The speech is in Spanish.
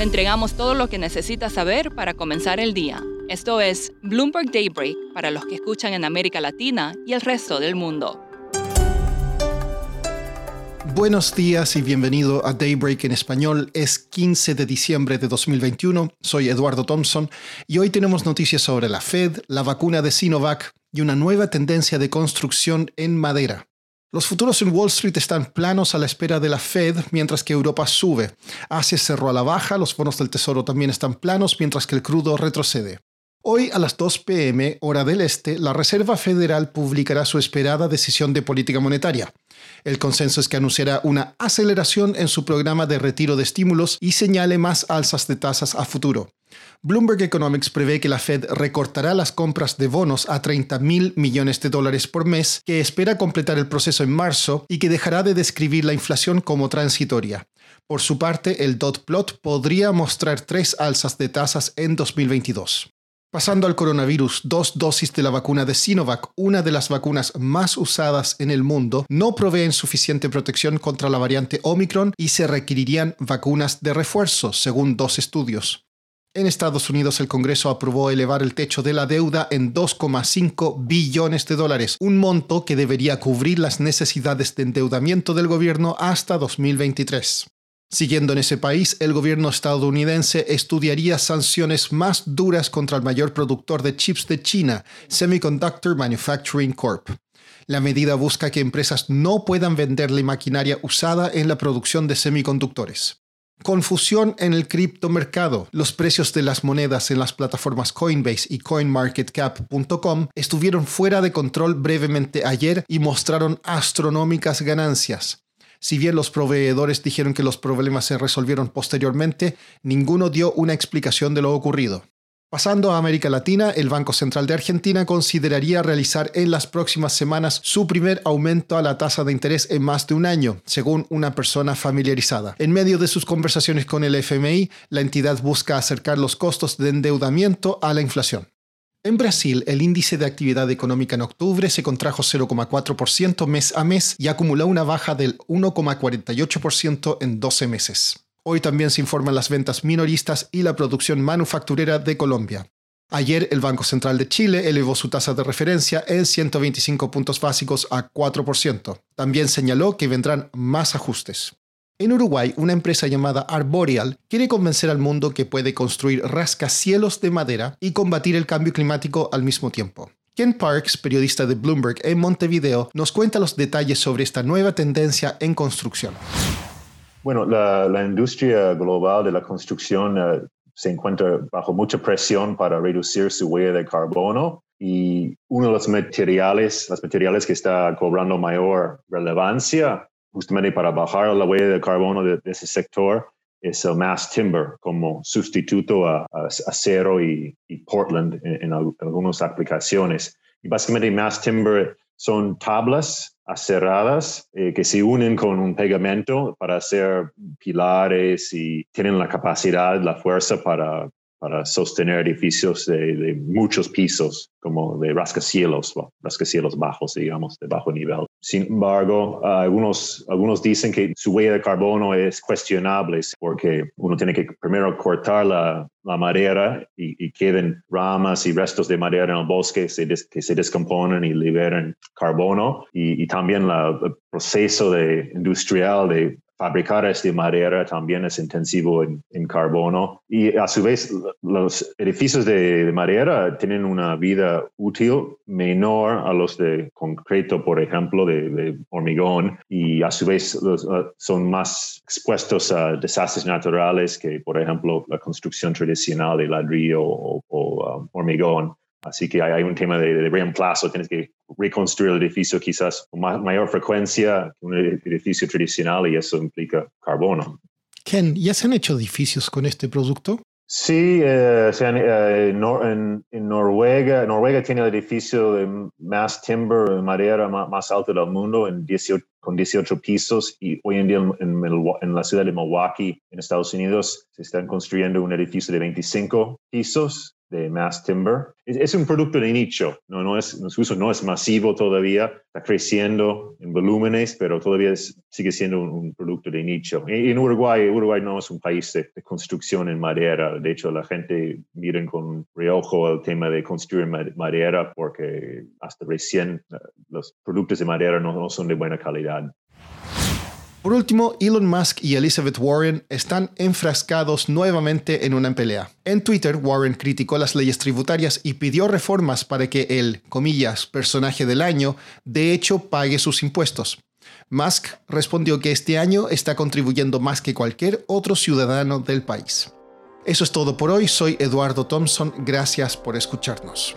Le entregamos todo lo que necesita saber para comenzar el día. Esto es Bloomberg Daybreak para los que escuchan en América Latina y el resto del mundo. Buenos días y bienvenido a Daybreak en español. Es 15 de diciembre de 2021. Soy Eduardo Thompson y hoy tenemos noticias sobre la Fed, la vacuna de Sinovac y una nueva tendencia de construcción en madera. Los futuros en Wall Street están planos a la espera de la Fed, mientras que Europa sube. Asia cerró a la baja, los bonos del Tesoro también están planos, mientras que el crudo retrocede. Hoy a las 2 pm, hora del este, la Reserva Federal publicará su esperada decisión de política monetaria. El consenso es que anunciará una aceleración en su programa de retiro de estímulos y señale más alzas de tasas a futuro. Bloomberg Economics prevé que la Fed recortará las compras de bonos a 30 mil millones de dólares por mes, que espera completar el proceso en marzo y que dejará de describir la inflación como transitoria. Por su parte, el dot plot podría mostrar tres alzas de tasas en 2022. Pasando al coronavirus, dos dosis de la vacuna de Sinovac, una de las vacunas más usadas en el mundo, no proveen suficiente protección contra la variante Omicron y se requerirían vacunas de refuerzo, según dos estudios. En Estados Unidos el Congreso aprobó elevar el techo de la deuda en 2,5 billones de dólares, un monto que debería cubrir las necesidades de endeudamiento del gobierno hasta 2023. Siguiendo en ese país, el gobierno estadounidense estudiaría sanciones más duras contra el mayor productor de chips de China, Semiconductor Manufacturing Corp. La medida busca que empresas no puedan venderle maquinaria usada en la producción de semiconductores. Confusión en el criptomercado. Los precios de las monedas en las plataformas Coinbase y CoinMarketCap.com estuvieron fuera de control brevemente ayer y mostraron astronómicas ganancias. Si bien los proveedores dijeron que los problemas se resolvieron posteriormente, ninguno dio una explicación de lo ocurrido. Pasando a América Latina, el Banco Central de Argentina consideraría realizar en las próximas semanas su primer aumento a la tasa de interés en más de un año, según una persona familiarizada. En medio de sus conversaciones con el FMI, la entidad busca acercar los costos de endeudamiento a la inflación. En Brasil, el índice de actividad económica en octubre se contrajo 0,4% mes a mes y acumuló una baja del 1,48% en 12 meses. Hoy también se informan las ventas minoristas y la producción manufacturera de Colombia. Ayer el Banco Central de Chile elevó su tasa de referencia en 125 puntos básicos a 4%. También señaló que vendrán más ajustes. En Uruguay, una empresa llamada Arboreal quiere convencer al mundo que puede construir rascacielos de madera y combatir el cambio climático al mismo tiempo. Ken Parks, periodista de Bloomberg en Montevideo, nos cuenta los detalles sobre esta nueva tendencia en construcción. Bueno, la, industria global de la construcción eh, se encuentra bajo mucha presión para reducir su huella de carbono y uno de los materiales, los materiales que está cobrando mayor relevancia justamente para bajar la huella de carbono de, ese sector es el mass timber como sustituto a, acero y, Portland en, en, algunas aplicaciones. Y básicamente mass timber son tablas acerradas eh, que se unen con un pegamento para hacer pilares y tienen la capacidad, la fuerza para, para sostener edificios de, muchos pisos, como de rascacielos, rascacielos bajos, digamos, de bajo nivel. Sin embargo, algunos, algunos dicen que su huella de carbono es cuestionable porque uno tiene que primero cortar la, la madera y, queden ramas y restos de madera en el bosque que se descomponen y liberan carbono. Y, y también el proceso de, industrial de fabricar esta madera también es intensivo en, carbono y a su vez los edificios de, madera tienen una vida útil menor a los de concreto, por ejemplo, de, hormigón y a su vez uh, son más expuestos a desastres naturales que, por ejemplo, la construcción tradicional de ladrillo o, um, hormigón. Así que hay, un tema de, reemplazo, tienes que reconstruir el edificio quizás con mayor frecuencia que un edificio tradicional y eso implica carbono. Ken, ¿ya se han hecho edificios con este producto? Sí, eh, eh, en, Noruega, Noruega tiene el edificio de más timber, de madera más, alto del mundo, en 18, con 18 pisos, y hoy en día en, en, la ciudad de Milwaukee, en Estados Unidos, se están construyendo un edificio de 25 pisos de mass timber. Es, un producto de nicho, no, no es, su uso no es masivo todavía, está creciendo en volúmenes, pero todavía sigue siendo un, producto de nicho. Y en Uruguay, Uruguay no es un país de, construcción en madera, de hecho la gente mira con reojo el tema de construir madera porque hasta recién eh, los productos de madera no son de buena calidad. Por último, Elon Musk y Elizabeth Warren están enfrascados nuevamente en una pelea. En Twitter, Warren criticó las leyes tributarias y pidió reformas para que el, comillas, personaje del año, de hecho, pague sus impuestos. Musk respondió que este año está contribuyendo más que cualquier otro ciudadano del país. Eso es todo por hoy, soy Eduardo Thompson, gracias por escucharnos.